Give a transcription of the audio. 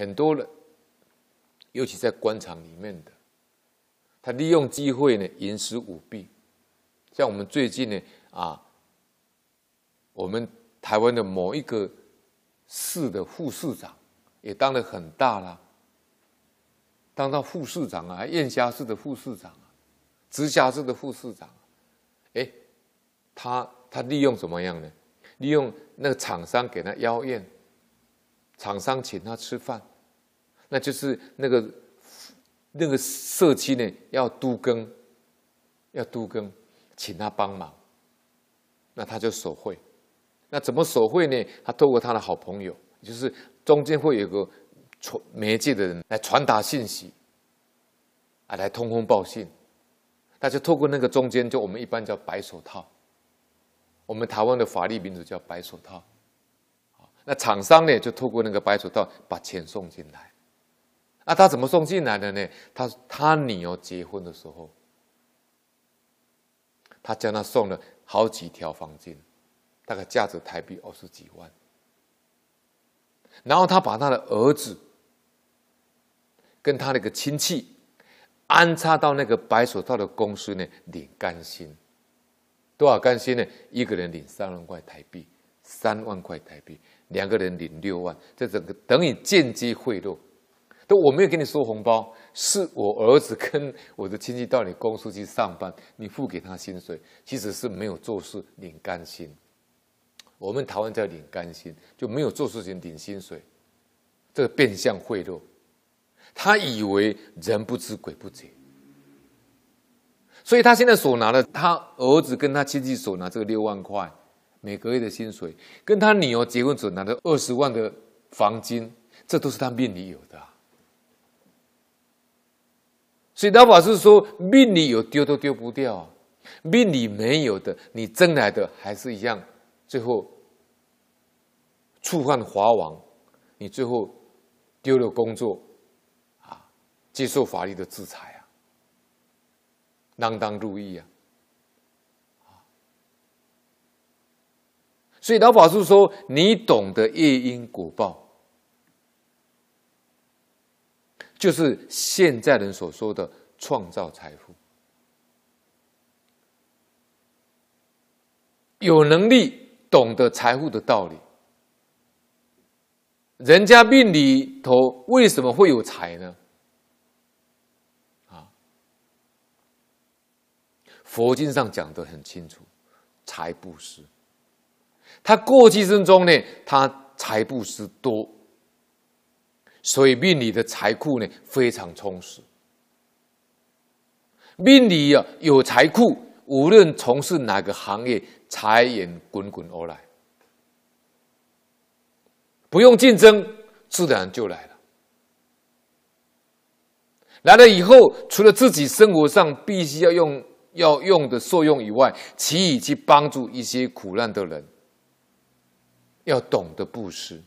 很多人，尤其在官场里面的，他利用机会呢，营私舞弊。像我们最近呢，啊，我们台湾的某一个市的副市长也当得很大了，当到副市长啊，燕霞市的副市长啊，直辖市的副市长，哎，他他利用怎么样呢？利用那个厂商给他邀宴，厂商请他吃饭，那就是那个那个社区呢要都更，要都更，请他帮忙，那他就手绘，那怎么手绘呢？他透过他的好朋友，就是中间会有个传媒介的人来传达信息，啊，来通风报信，他就透过那个中间，就我们一般叫白手套。我们台湾的法律名字叫白手套，那厂商呢就透过那个白手套把钱送进来，那他怎么送进来的呢？他他女儿结婚的时候，他将他送了好几条黄金，大概价值台币二十几万，然后他把他的儿子跟他那个亲戚安插到那个白手套的公司呢领干薪。多少干薪呢？一个人领三万块台币，三万块台币，两个人领六万，这整个等于间接贿赂。都我没有给你收红包，是我儿子跟我的亲戚到你公司去上班，你付给他薪水，其实是没有做事领干薪。我们台湾叫领干薪，就没有做事情领薪水，这个变相贿赂。他以为人不知鬼不觉。所以他现在所拿的，他儿子跟他亲戚所拿这个六万块每个月的薪水，跟他女儿结婚所拿的二十万的房金，这都是他命里有的啊。所以老法师说，命里有丢都丢不掉啊，命里没有的，你争来的还是一样，最后触犯法网，你最后丢了工作啊，接受法律的制裁啊。锒铛入狱啊！所以老法师说：“你懂得业因果报，就是现在人所说的创造财富。有能力懂得财富的道理，人家命里头为什么会有财呢？”啊佛经上讲的很清楚，财布施。他过去生中呢，他财布施多，所以命里的财库呢非常充实。命里啊有财库，无论从事哪个行业，财源滚滚而来，不用竞争，自然就来了。来了以后，除了自己生活上必须要用。要用的受用以外，其余去帮助一些苦难的人，要懂得布施。